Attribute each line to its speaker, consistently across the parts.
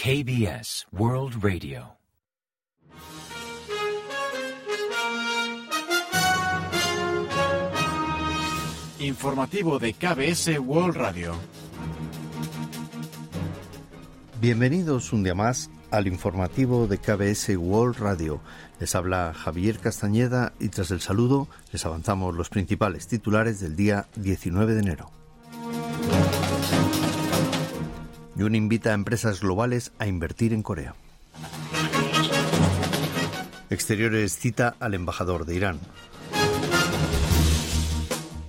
Speaker 1: KBS World Radio.
Speaker 2: Informativo de KBS World Radio.
Speaker 3: Bienvenidos un día más al informativo de KBS World Radio. Les habla Javier Castañeda y tras el saludo les avanzamos los principales titulares del día 19 de enero. Yun invita a empresas globales a invertir en Corea. Exteriores cita al embajador de Irán.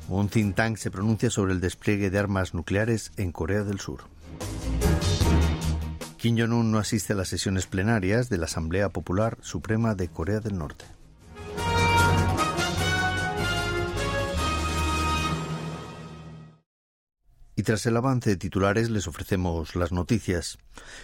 Speaker 3: Un think tank se pronuncia sobre el despliegue de armas nucleares en Corea del Sur. Kim Jong-un no asiste a las sesiones plenarias de la Asamblea Popular Suprema de Corea del Norte. Y tras el avance de titulares les ofrecemos las noticias.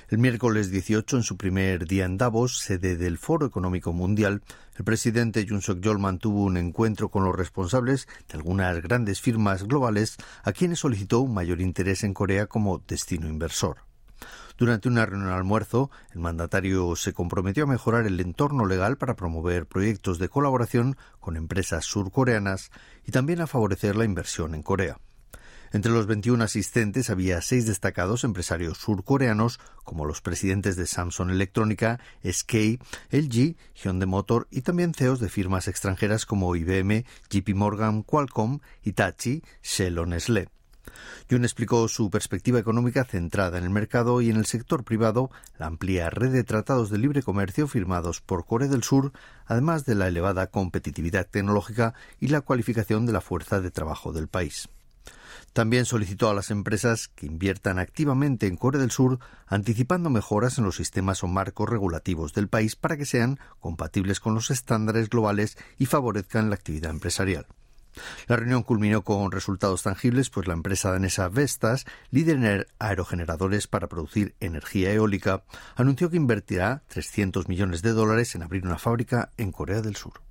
Speaker 3: El miércoles 18, en su primer día en Davos, sede del Foro Económico Mundial, el presidente Jun Suk-yeol mantuvo un encuentro con los responsables de algunas grandes firmas globales a quienes solicitó un mayor interés en Corea como destino inversor. Durante una reunión de almuerzo, el mandatario se comprometió a mejorar el entorno legal para promover proyectos de colaboración con empresas surcoreanas y también a favorecer la inversión en Corea. Entre los 21 asistentes había seis destacados empresarios surcoreanos, como los presidentes de Samsung Electrónica, SK, LG, Hyundai Motor y también CEOs de firmas extranjeras como IBM, JP Morgan, Qualcomm, Hitachi, Shell o Nestlé. Jun explicó su perspectiva económica centrada en el mercado y en el sector privado, la amplia red de tratados de libre comercio firmados por Corea del Sur, además de la elevada competitividad tecnológica y la cualificación de la fuerza de trabajo del país. También solicitó a las empresas que inviertan activamente en Corea del Sur, anticipando mejoras en los sistemas o marcos regulativos del país para que sean compatibles con los estándares globales y favorezcan la actividad empresarial. La reunión culminó con resultados tangibles, pues la empresa danesa Vestas, líder en aerogeneradores para producir energía eólica, anunció que invertirá 300 millones de dólares en abrir una fábrica en Corea del Sur.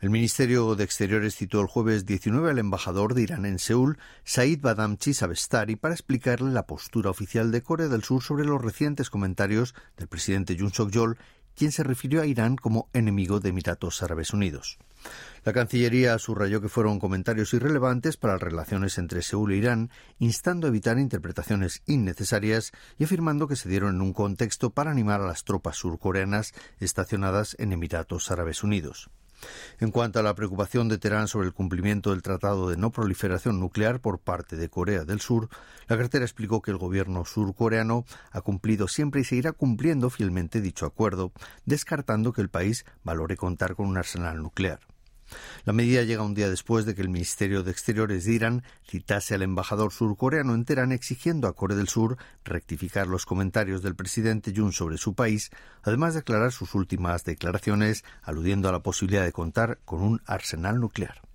Speaker 3: El Ministerio de Exteriores citó el jueves 19 al embajador de Irán en Seúl, Said Badamchi Sabestari, para explicarle la postura oficial de Corea del Sur sobre los recientes comentarios del presidente Yoon Suk-yeol, quien se refirió a Irán como enemigo de Emiratos Árabes Unidos. La Cancillería subrayó que fueron comentarios irrelevantes para las relaciones entre Seúl e Irán, instando a evitar interpretaciones innecesarias y afirmando que se dieron en un contexto para animar a las tropas surcoreanas estacionadas en Emiratos Árabes Unidos. En cuanto a la preocupación de Teherán sobre el cumplimiento del Tratado de No Proliferación Nuclear por parte de Corea del Sur, la cartera explicó que el gobierno surcoreano ha cumplido siempre y seguirá cumpliendo fielmente dicho acuerdo, descartando que el país valore contar con un arsenal nuclear. La medida llega un día después de que el Ministerio de Exteriores de Irán citase al embajador surcoreano en Teherán exigiendo a Corea del Sur rectificar los comentarios del presidente Jun sobre su país, además de aclarar sus últimas declaraciones aludiendo a la posibilidad de contar con un arsenal nuclear.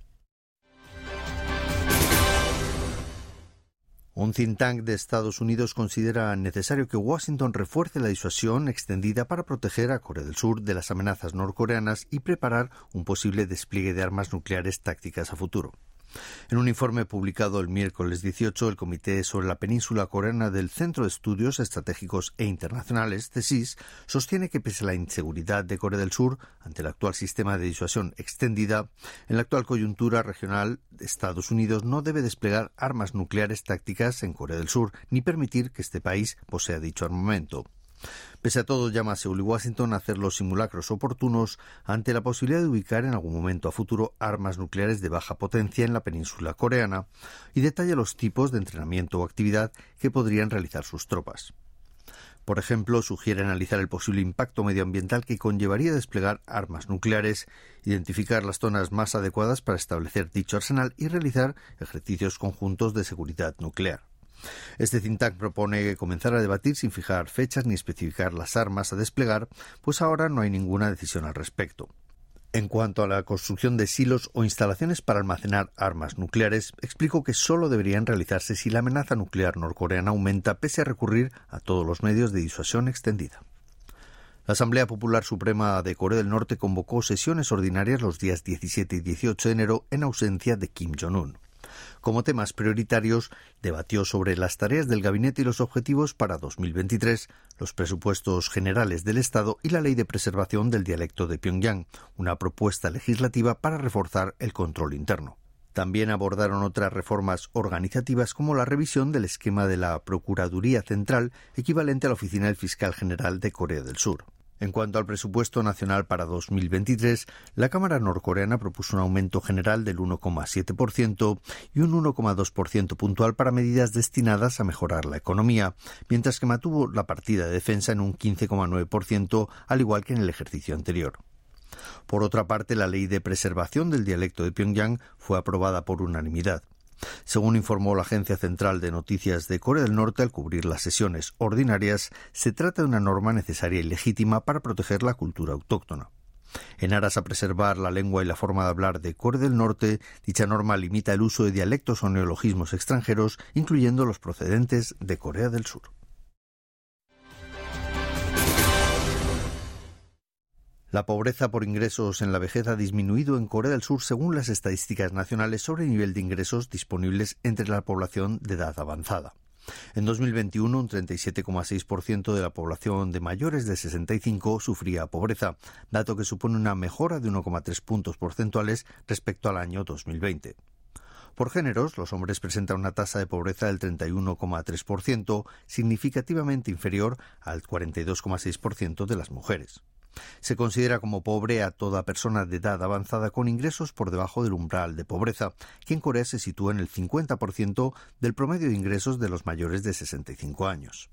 Speaker 3: Un think tank de Estados Unidos considera necesario que Washington refuerce la disuasión extendida para proteger a Corea del Sur de las amenazas norcoreanas y preparar un posible despliegue de armas nucleares tácticas a futuro. En un informe publicado el miércoles 18, el Comité sobre la Península Coreana del Centro de Estudios Estratégicos e Internacionales, CESIS, sostiene que pese a la inseguridad de Corea del Sur ante el actual sistema de disuasión extendida, en la actual coyuntura regional, Estados Unidos no debe desplegar armas nucleares tácticas en Corea del Sur ni permitir que este país posea dicho armamento. Pese a todo, llama a Seúl y Washington a hacer los simulacros oportunos ante la posibilidad de ubicar en algún momento a futuro armas nucleares de baja potencia en la península coreana y detalla los tipos de entrenamiento o actividad que podrían realizar sus tropas. Por ejemplo, sugiere analizar el posible impacto medioambiental que conllevaría desplegar armas nucleares, identificar las zonas más adecuadas para establecer dicho arsenal y realizar ejercicios conjuntos de seguridad nuclear. Este think tank propone comenzar a debatir sin fijar fechas ni especificar las armas a desplegar, pues ahora no hay ninguna decisión al respecto. En cuanto a la construcción de silos o instalaciones para almacenar armas nucleares, explico que solo deberían realizarse si la amenaza nuclear norcoreana aumenta pese a recurrir a todos los medios de disuasión extendida. La Asamblea Popular Suprema de Corea del Norte convocó sesiones ordinarias los días 17 y 18 de enero en ausencia de Kim Jong-un. Como temas prioritarios, debatió sobre las tareas del gabinete y los objetivos para 2023, los presupuestos generales del Estado y la ley de preservación del dialecto de Pyongyang, una propuesta legislativa para reforzar el control interno. También abordaron otras reformas organizativas como la revisión del esquema de la Procuraduría Central, equivalente a la Oficina del Fiscal General de Corea del Sur. En cuanto al presupuesto nacional para 2023, la Cámara norcoreana propuso un aumento general del 1,7% y un 1,2% puntual para medidas destinadas a mejorar la economía, mientras que mantuvo la partida de defensa en un 15,9%, al igual que en el ejercicio anterior. Por otra parte, la ley de preservación del dialecto de Pyongyang fue aprobada por unanimidad. Según informó la Agencia Central de Noticias de Corea del Norte al cubrir las sesiones ordinarias, se trata de una norma necesaria y legítima para proteger la cultura autóctona. En aras a preservar la lengua y la forma de hablar de Corea del Norte, dicha norma limita el uso de dialectos o neologismos extranjeros, incluyendo los procedentes de Corea del Sur. La pobreza por ingresos en la vejez ha disminuido en Corea del Sur según las estadísticas nacionales sobre el nivel de ingresos disponibles entre la población de edad avanzada. En 2021, un 37,6% de la población de mayores de 65 sufría pobreza, dato que supone una mejora de 1,3 puntos porcentuales respecto al año 2020. Por géneros, los hombres presentan una tasa de pobreza del 31,3%, significativamente inferior al 42,6% de las mujeres. Se considera como pobre a toda persona de edad avanzada con ingresos por debajo del umbral de pobreza, que en Corea se sitúa en el 50% del promedio de ingresos de los mayores de 65 años.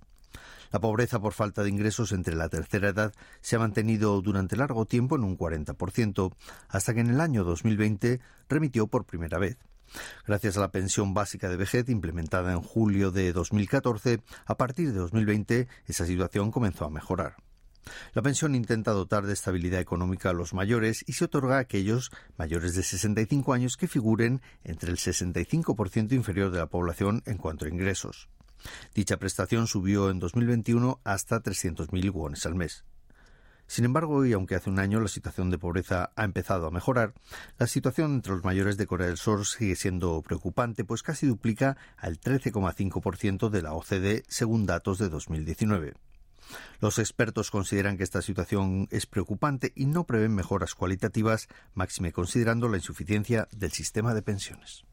Speaker 3: La pobreza por falta de ingresos entre la tercera edad se ha mantenido durante largo tiempo en un 40%, hasta que en el año 2020 remitió por primera vez. Gracias a la pensión básica de vejez implementada en julio de 2014, a partir de 2020 esa situación comenzó a mejorar. La pensión intenta dotar de estabilidad económica a los mayores y se otorga a aquellos mayores de 65 años que figuren entre el 65% inferior de la población en cuanto a ingresos. Dicha prestación subió en 2021 hasta 300.000 wones al mes. Sin embargo, y aunque hace un año la situación de pobreza ha empezado a mejorar, la situación entre los mayores de Corea del Sur sigue siendo preocupante, pues casi duplica al 13,5% de la OCDE según datos de 2019. Los expertos consideran que esta situación es preocupante y no prevén mejoras cualitativas, máxime considerando la insuficiencia del sistema de pensiones.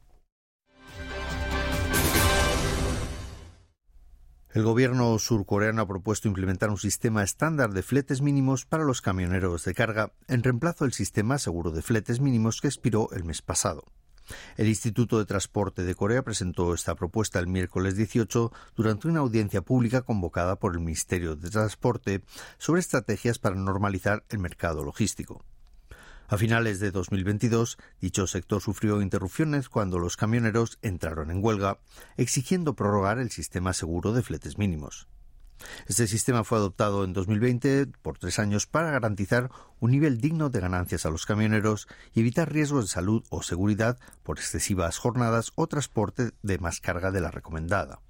Speaker 3: El gobierno surcoreano ha propuesto implementar un sistema estándar de fletes mínimos para los camioneros de carga en reemplazo del sistema seguro de fletes mínimos que expiró el mes pasado. El Instituto de Transporte de Corea presentó esta propuesta el miércoles 18 durante una audiencia pública convocada por el Ministerio de Transporte sobre estrategias para normalizar el mercado logístico. A finales de 2022, dicho sector sufrió interrupciones cuando los camioneros entraron en huelga, exigiendo prorrogar el sistema seguro de fletes mínimos. Este sistema fue adoptado en 2020 por tres años para garantizar un nivel digno de ganancias a los camioneros y evitar riesgos de salud o seguridad por excesivas jornadas o transporte de más carga de la recomendada.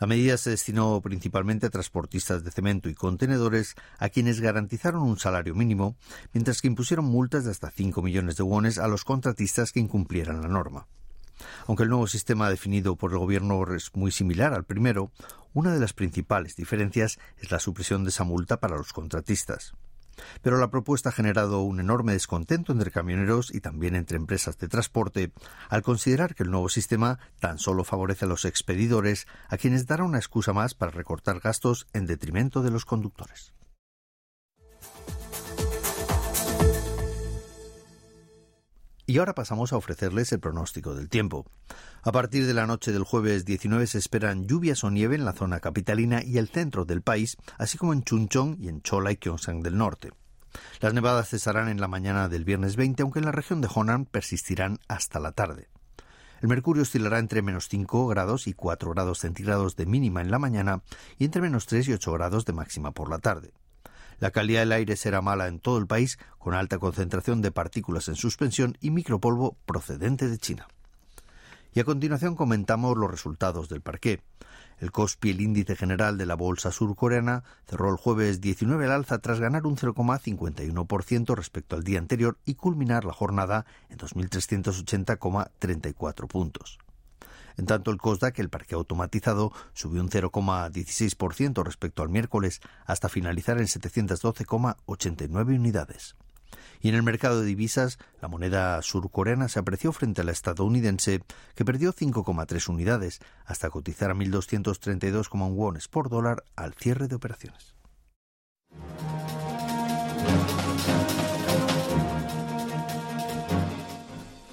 Speaker 3: La medida se destinó principalmente a transportistas de cemento y contenedores, a quienes garantizaron un salario mínimo, mientras que impusieron multas de hasta 5 millones de wones a los contratistas que incumplieran la norma. Aunque el nuevo sistema definido por el Gobierno es muy similar al primero, una de las principales diferencias es la supresión de esa multa para los contratistas. Pero la propuesta ha generado un enorme descontento entre camioneros y también entre empresas de transporte, al considerar que el nuevo sistema tan solo favorece a los expedidores, a quienes dará una excusa más para recortar gastos en detrimento de los conductores. Y ahora pasamos a ofrecerles el pronóstico del tiempo. A partir de la noche del jueves 19 se esperan lluvias o nieve en la zona capitalina y el centro del país, así como en Chuncheon y en Chola y Gyeongsang del norte. Las nevadas cesarán en la mañana del viernes 20, aunque en la región de Honan persistirán hasta la tarde. El mercurio oscilará entre menos 5 grados y 4 grados centígrados de mínima en la mañana y entre menos 3 y 8 grados de máxima por la tarde. La calidad del aire será mala en todo el país, con alta concentración de partículas en suspensión y micropolvo procedente de China. Y a continuación comentamos los resultados del parqué. El COSPI, el índice general de la bolsa surcoreana, cerró el jueves 19 al alza tras ganar un 0,51% respecto al día anterior y culminar la jornada en 2.380,34 puntos. En tanto, el COSDAC, el parque automatizado, subió un 0,16% respecto al miércoles hasta finalizar en 712,89 unidades. Y en el mercado de divisas, la moneda surcoreana se apreció frente a la estadounidense, que perdió 5,3 unidades, hasta cotizar a 1.232,1 wones por dólar al cierre de operaciones.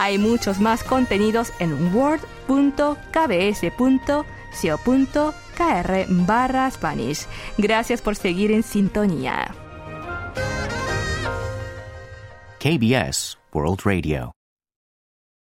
Speaker 4: Hay muchos más contenidos en word.kbs.co.kr barra Spanish. Gracias por seguir en sintonía.
Speaker 1: KBS World Radio.